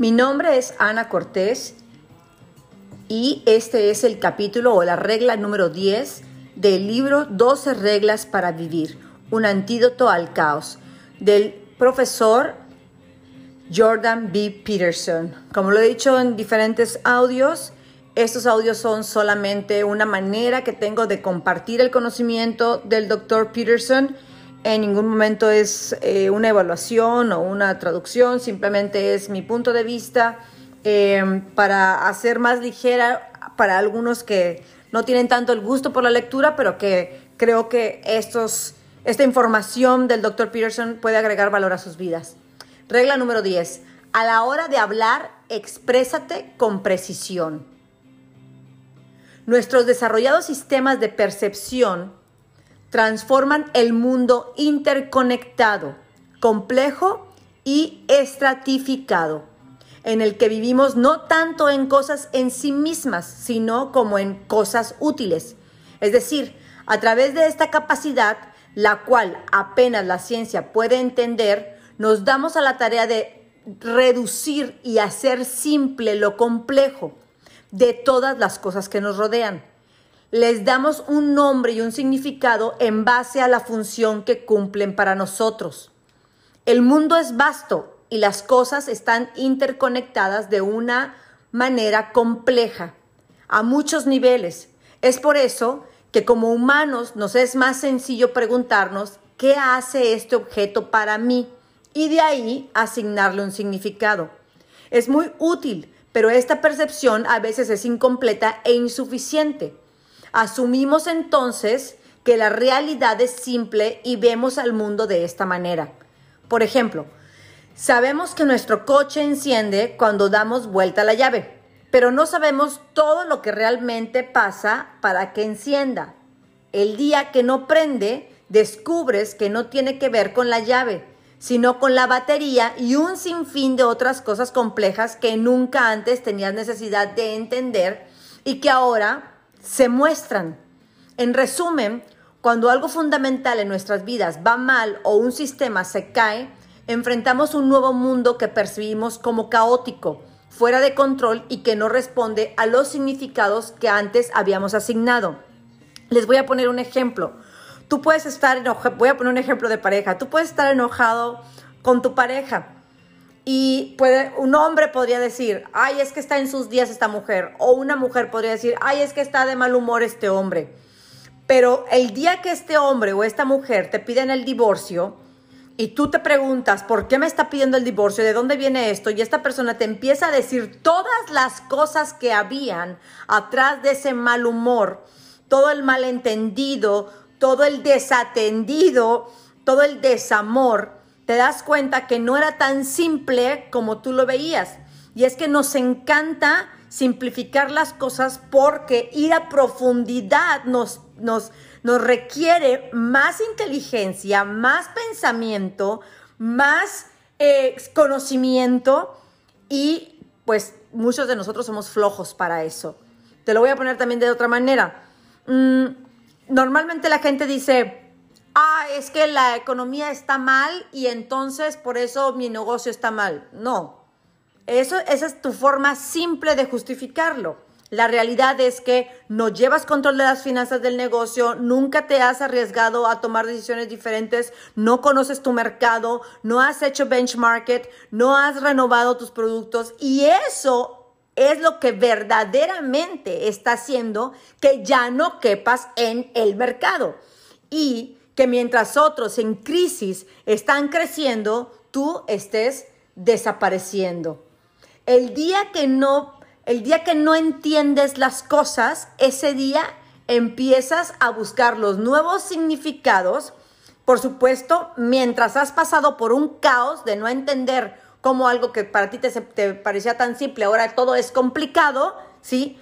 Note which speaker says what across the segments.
Speaker 1: Mi nombre es Ana Cortés y este es el capítulo o la regla número 10 del libro 12 reglas para vivir, un antídoto al caos, del profesor Jordan B. Peterson. Como lo he dicho en diferentes audios, estos audios son solamente una manera que tengo de compartir el conocimiento del doctor Peterson. En ningún momento es eh, una evaluación o una traducción, simplemente es mi punto de vista eh, para hacer más ligera para algunos que no tienen tanto el gusto por la lectura, pero que creo que estos, esta información del doctor Peterson puede agregar valor a sus vidas. Regla número 10. A la hora de hablar, exprésate con precisión. Nuestros desarrollados sistemas de percepción transforman el mundo interconectado, complejo y estratificado, en el que vivimos no tanto en cosas en sí mismas, sino como en cosas útiles. Es decir, a través de esta capacidad, la cual apenas la ciencia puede entender, nos damos a la tarea de reducir y hacer simple lo complejo de todas las cosas que nos rodean. Les damos un nombre y un significado en base a la función que cumplen para nosotros. El mundo es vasto y las cosas están interconectadas de una manera compleja, a muchos niveles. Es por eso que como humanos nos es más sencillo preguntarnos, ¿qué hace este objeto para mí? y de ahí asignarle un significado. Es muy útil, pero esta percepción a veces es incompleta e insuficiente. Asumimos entonces que la realidad es simple y vemos al mundo de esta manera. Por ejemplo, sabemos que nuestro coche enciende cuando damos vuelta a la llave, pero no sabemos todo lo que realmente pasa para que encienda. El día que no prende, descubres que no tiene que ver con la llave, sino con la batería y un sinfín de otras cosas complejas que nunca antes tenías necesidad de entender y que ahora se muestran. En resumen, cuando algo fundamental en nuestras vidas va mal o un sistema se cae, enfrentamos un nuevo mundo que percibimos como caótico, fuera de control y que no responde a los significados que antes habíamos asignado. Les voy a poner un ejemplo tú puedes estar enojado, voy a poner un ejemplo de pareja, tú puedes estar enojado con tu pareja y puede, un hombre podría decir, ay, es que está en sus días esta mujer, o una mujer podría decir, ay, es que está de mal humor este hombre. Pero el día que este hombre o esta mujer te piden el divorcio, y tú te preguntas, ¿por qué me está pidiendo el divorcio? ¿De dónde viene esto? Y esta persona te empieza a decir todas las cosas que habían atrás de ese mal humor, todo el malentendido, todo el desatendido, todo el desamor, te das cuenta que no era tan simple como tú lo veías. Y es que nos encanta simplificar las cosas porque ir a profundidad nos, nos, nos requiere más inteligencia, más pensamiento, más eh, conocimiento y pues muchos de nosotros somos flojos para eso. Te lo voy a poner también de otra manera. Mm, normalmente la gente dice, ah, es que la economía está mal y entonces por eso mi negocio está mal. No, eso, esa es tu forma simple de justificarlo. La realidad es que no llevas control de las finanzas del negocio, nunca te has arriesgado a tomar decisiones diferentes, no conoces tu mercado, no has hecho benchmark, no has renovado tus productos y eso es lo que verdaderamente está haciendo que ya no quepas en el mercado. Y que mientras otros en crisis están creciendo, tú estés desapareciendo. El día que no, el día que no entiendes las cosas, ese día empiezas a buscar los nuevos significados. Por supuesto, mientras has pasado por un caos de no entender como algo que para ti te, te parecía tan simple, ahora todo es complicado, ¿sí?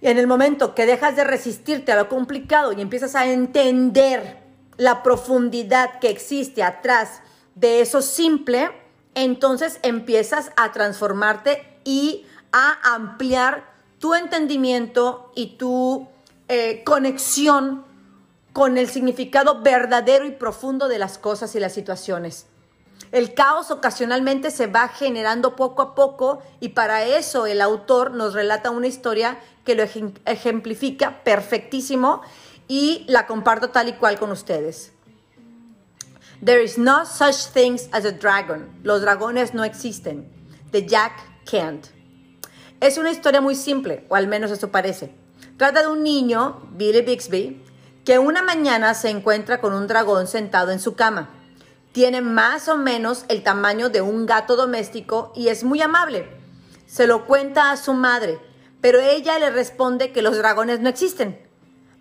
Speaker 1: En el momento que dejas de resistirte a lo complicado y empiezas a entender la profundidad que existe atrás de eso simple, entonces empiezas a transformarte y a ampliar tu entendimiento y tu eh, conexión con el significado verdadero y profundo de las cosas y las situaciones. El caos ocasionalmente se va generando poco a poco y para eso el autor nos relata una historia que lo ejemplifica perfectísimo y la comparto tal y cual con ustedes. There is no such things as a dragon. Los dragones no existen. De Jack Kent. Es una historia muy simple, o al menos eso parece. Trata de un niño, Billy Bixby, que una mañana se encuentra con un dragón sentado en su cama. Tiene más o menos el tamaño de un gato doméstico y es muy amable. Se lo cuenta a su madre, pero ella le responde que los dragones no existen.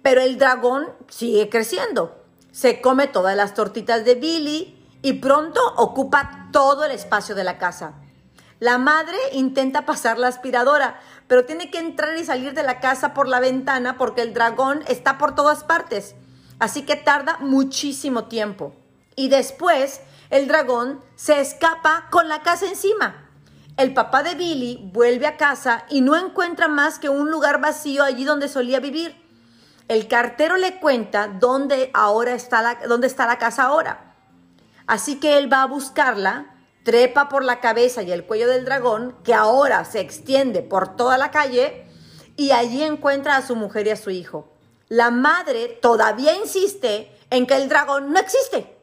Speaker 1: Pero el dragón sigue creciendo. Se come todas las tortitas de Billy y pronto ocupa todo el espacio de la casa. La madre intenta pasar la aspiradora, pero tiene que entrar y salir de la casa por la ventana porque el dragón está por todas partes. Así que tarda muchísimo tiempo. Y después el dragón se escapa con la casa encima. El papá de Billy vuelve a casa y no encuentra más que un lugar vacío allí donde solía vivir. El cartero le cuenta dónde ahora está la, dónde está la casa ahora. Así que él va a buscarla trepa por la cabeza y el cuello del dragón, que ahora se extiende por toda la calle, y allí encuentra a su mujer y a su hijo. La madre todavía insiste en que el dragón no existe.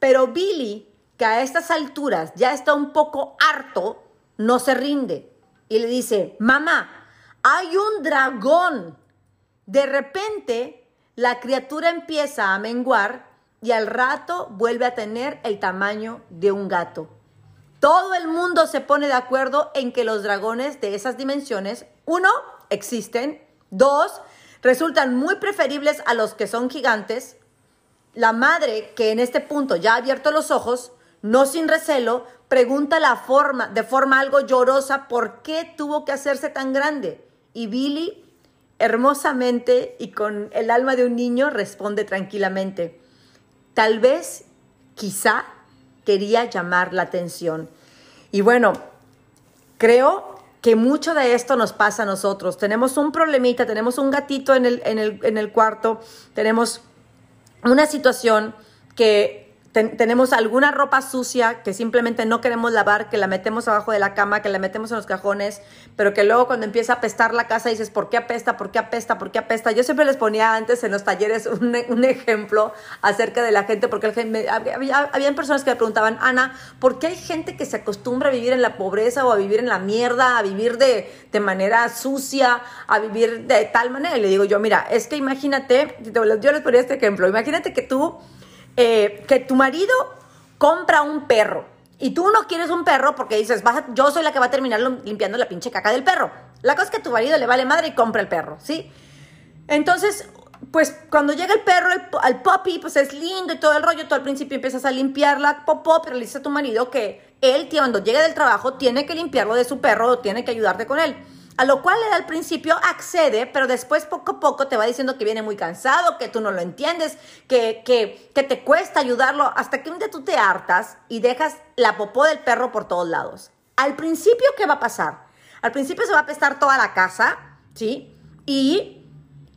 Speaker 1: Pero Billy, que a estas alturas ya está un poco harto, no se rinde y le dice, mamá, hay un dragón. De repente, la criatura empieza a menguar y al rato vuelve a tener el tamaño de un gato. Todo el mundo se pone de acuerdo en que los dragones de esas dimensiones, uno, existen, dos, resultan muy preferibles a los que son gigantes. La madre, que en este punto ya ha abierto los ojos, no sin recelo, pregunta la forma, de forma algo llorosa, por qué tuvo que hacerse tan grande. Y Billy, hermosamente y con el alma de un niño, responde tranquilamente, tal vez, quizá, quería llamar la atención. Y bueno, creo que mucho de esto nos pasa a nosotros. Tenemos un problemita, tenemos un gatito en el, en el, en el cuarto, tenemos una situación que tenemos alguna ropa sucia que simplemente no queremos lavar, que la metemos abajo de la cama, que la metemos en los cajones, pero que luego cuando empieza a apestar la casa dices, ¿por qué apesta? ¿Por qué apesta? ¿Por qué apesta? Yo siempre les ponía antes en los talleres un, un ejemplo acerca de la gente, porque el, había, personas que me preguntaban, Ana, ¿por qué hay gente que se acostumbra a vivir en la pobreza o a vivir en la mierda, a vivir de, de manera sucia, a vivir de tal manera? Y le digo yo, mira, es que imagínate, yo les ponía este ejemplo, imagínate que tú eh, que tu marido compra un perro y tú no quieres un perro porque dices, yo soy la que va a terminar limpiando la pinche caca del perro. La cosa es que tu marido le vale madre y compra el perro, ¿sí? Entonces, pues cuando llega el perro, al puppy, pues es lindo y todo el rollo, tú al principio empiezas a limpiar la popó, pero le dices a tu marido que él, cuando llega del trabajo, tiene que limpiarlo de su perro o tiene que ayudarte con él. A lo cual él al principio accede, pero después poco a poco te va diciendo que viene muy cansado, que tú no lo entiendes, que, que, te cuesta ayudarlo, hasta que un día tú te hartas y dejas la popó del perro por todos lados. Al principio, ¿qué va a pasar? Al principio se va a apestar toda la casa, ¿sí? Y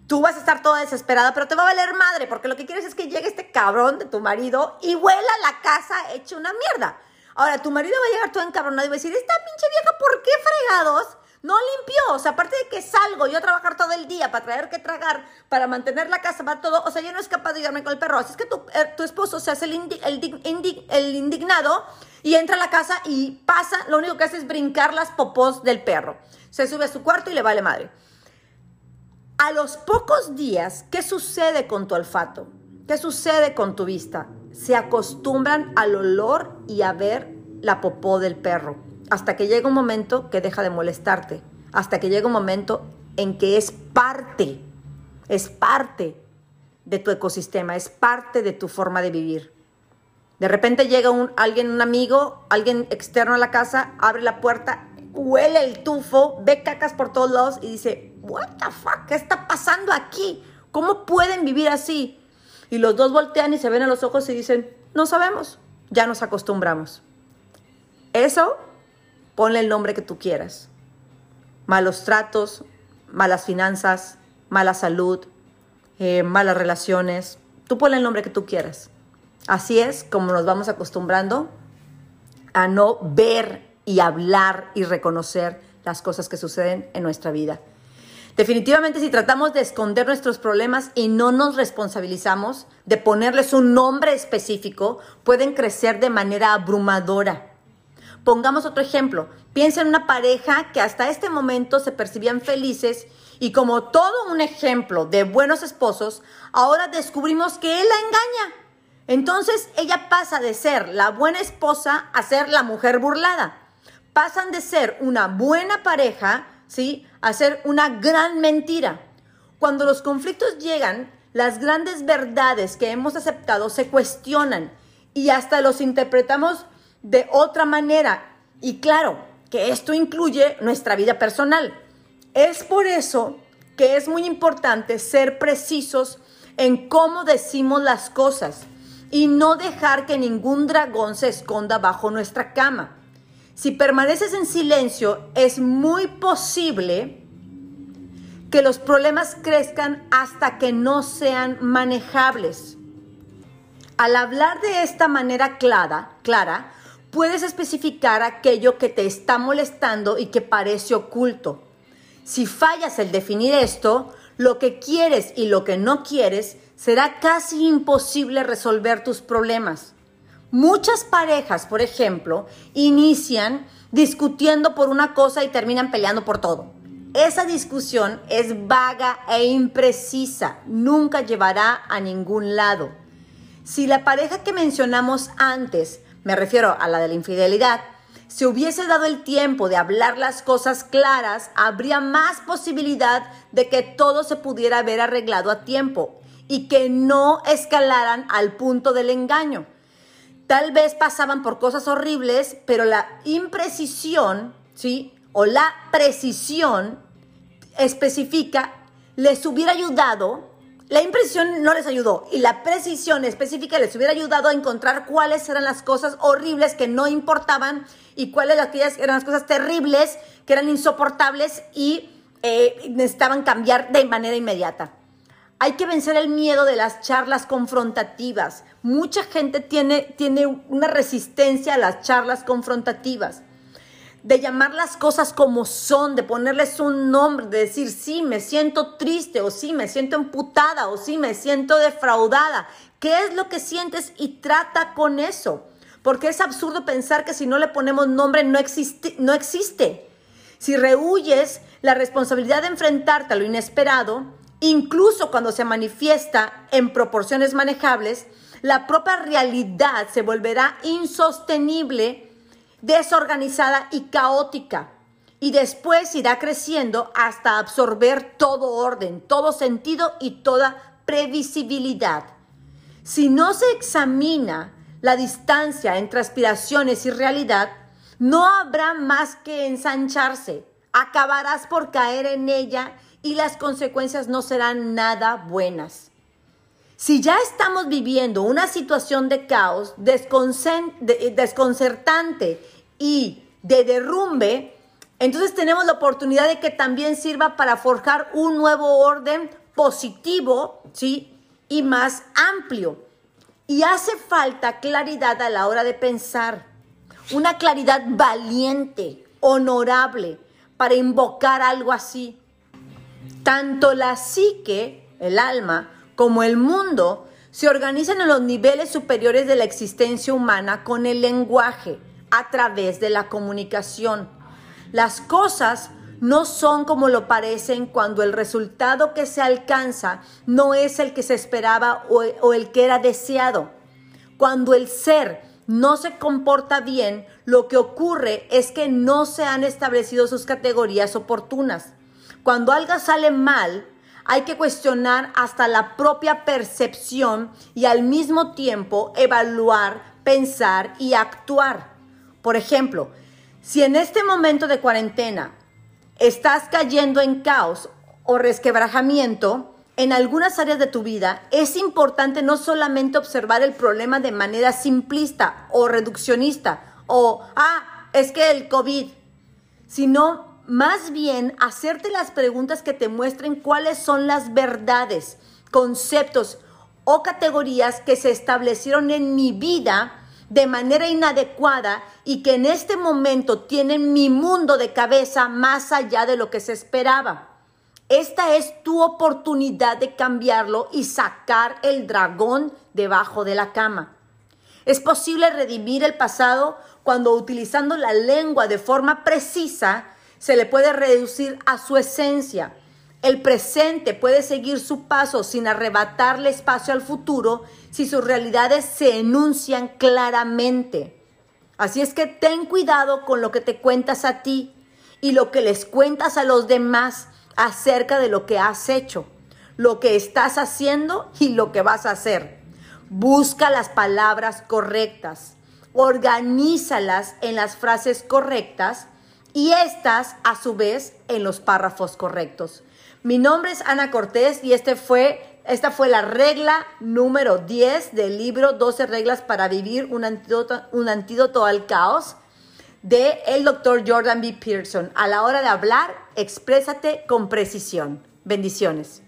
Speaker 1: tú vas a estar toda desesperada, pero te va a valer madre, porque lo que quieres es que llegue este cabrón de tu marido y huela la casa hecha una mierda. Ahora, tu marido va a llegar todo encabronado y va a decir, esta pinche vieja, ¿por qué fregados? No limpió, o sea, aparte de que salgo yo a trabajar todo el día para traer que tragar, para mantener la casa, para todo, o sea, yo no es capaz de ayudarme con el perro. Así es que tu, eh, tu esposo se hace el, el, indignado y entra a la casa y pasa, lo único que hace es brincar las popós del perro. Se sube a su cuarto y le vale madre. A los pocos días, ¿qué sucede con tu olfato? ¿Qué sucede con tu vista? Se acostumbran al olor y a ver la popó del perro hasta que llega un momento que deja de molestarte, hasta que llega un momento en que es parte, es parte de tu ecosistema, es parte de tu forma de vivir. De repente llega un, alguien, un amigo, alguien externo a la casa, abre la puerta, huele el tufo, ve cacas por todos lados y dice, what the fuck, ¿qué está pasando aquí? ¿Cómo pueden vivir así? Y los dos voltean y se ven a los ojos y dicen, no sabemos, ya nos acostumbramos. Eso ponle el nombre que tú quieras. Malos tratos, malas finanzas, mala salud, eh, malas relaciones. Tú ponle el nombre que tú quieras. Así es como nos vamos acostumbrando a no ver y hablar y reconocer las cosas que suceden en nuestra vida. Definitivamente si tratamos de esconder nuestros problemas y no nos responsabilizamos de ponerles un nombre específico, pueden crecer de manera abrumadora. Pongamos otro ejemplo. Piensa en una pareja que hasta este momento se percibían felices y como todo un ejemplo de buenos esposos, ahora descubrimos que él la engaña. Entonces ella pasa de ser la buena esposa a ser la mujer burlada. Pasan de ser una buena pareja, ¿sí? A ser una gran mentira. Cuando los conflictos llegan, las grandes verdades que hemos aceptado se cuestionan y hasta los interpretamos de otra manera. Y claro, que esto incluye nuestra vida personal. Es por eso que es muy importante ser precisos en cómo decimos las cosas y no dejar que ningún dragón se esconda bajo nuestra cama. Si permaneces en silencio, es muy posible que los problemas crezcan hasta que no sean manejables. Al hablar de esta manera clara, clara, puedes especificar aquello que te está molestando y que parece oculto. Si fallas el definir esto, lo que quieres y lo que no quieres, será casi imposible resolver tus problemas. Muchas parejas, por ejemplo, inician discutiendo por una cosa y terminan peleando por todo. Esa discusión es vaga e imprecisa, nunca llevará a ningún lado. Si la pareja que mencionamos antes me refiero a la de la infidelidad, si hubiese dado el tiempo de hablar las cosas claras, habría más posibilidad de que todo se pudiera haber arreglado a tiempo y que no escalaran al punto del engaño. Tal vez pasaban por cosas horribles, pero la imprecisión, ¿sí? O la precisión específica les hubiera ayudado la impresión no les ayudó y la precisión específica les hubiera ayudado a encontrar cuáles eran las cosas horribles que no importaban y cuáles eran las cosas terribles que eran insoportables y eh, necesitaban cambiar de manera inmediata. Hay que vencer el miedo de las charlas confrontativas. Mucha gente tiene, tiene una resistencia a las charlas confrontativas de llamar las cosas como son, de ponerles un nombre, de decir, sí, me siento triste, o sí, me siento emputada, o sí, me siento defraudada. ¿Qué es lo que sientes? Y trata con eso. Porque es absurdo pensar que si no le ponemos nombre no existe. No existe. Si rehuyes la responsabilidad de enfrentarte a lo inesperado, incluso cuando se manifiesta en proporciones manejables, la propia realidad se volverá insostenible desorganizada y caótica. Y después irá creciendo hasta absorber todo orden, todo sentido y toda previsibilidad. Si no se examina la distancia entre aspiraciones y realidad, no habrá más que ensancharse. Acabarás por caer en ella y las consecuencias no serán nada buenas. Si ya estamos viviendo una situación de caos desconcertante y de derrumbe, entonces tenemos la oportunidad de que también sirva para forjar un nuevo orden positivo, ¿sí? Y más amplio. Y hace falta claridad a la hora de pensar, una claridad valiente, honorable, para invocar algo así. Tanto la psique, el alma, como el mundo se organizan en los niveles superiores de la existencia humana con el lenguaje, a través de la comunicación. Las cosas no son como lo parecen cuando el resultado que se alcanza no es el que se esperaba o, el que era deseado. Cuando el ser no se comporta bien, lo que ocurre es que no se han establecido sus categorías oportunas. Cuando algo sale mal, hay que cuestionar hasta la propia percepción y al mismo tiempo evaluar, pensar y actuar. Por ejemplo, si en este momento de cuarentena estás cayendo en caos o resquebrajamiento en algunas áreas de tu vida, es importante no solamente observar el problema de manera simplista o reduccionista o, ah, es que el COVID, sino más bien hacerte las preguntas que te muestren cuáles son las verdades, conceptos o categorías que se establecieron en mi vida de manera inadecuada y que en este momento tienen mi mundo de cabeza más allá de lo que se esperaba. Esta es tu oportunidad de cambiarlo y sacar el dragón debajo de la cama. Es posible redimir el pasado cuando utilizando la lengua de forma precisa se le puede reducir a su esencia. El presente puede seguir su paso sin arrebatarle espacio al futuro si sus realidades se enuncian claramente. Así es que ten cuidado con lo que te cuentas a ti y lo que les cuentas a los demás acerca de lo que has hecho, lo que estás haciendo y lo que vas a hacer. Busca las palabras correctas, organízalas en las frases correctas y estas a su vez en los párrafos correctos. Mi nombre es Ana Cortés y este fue, esta fue la regla número 10 del libro 12 reglas para vivir un antídoto, al caos de el doctor Jordan B. Pearson. A la hora de hablar, exprésate con precisión. Bendiciones.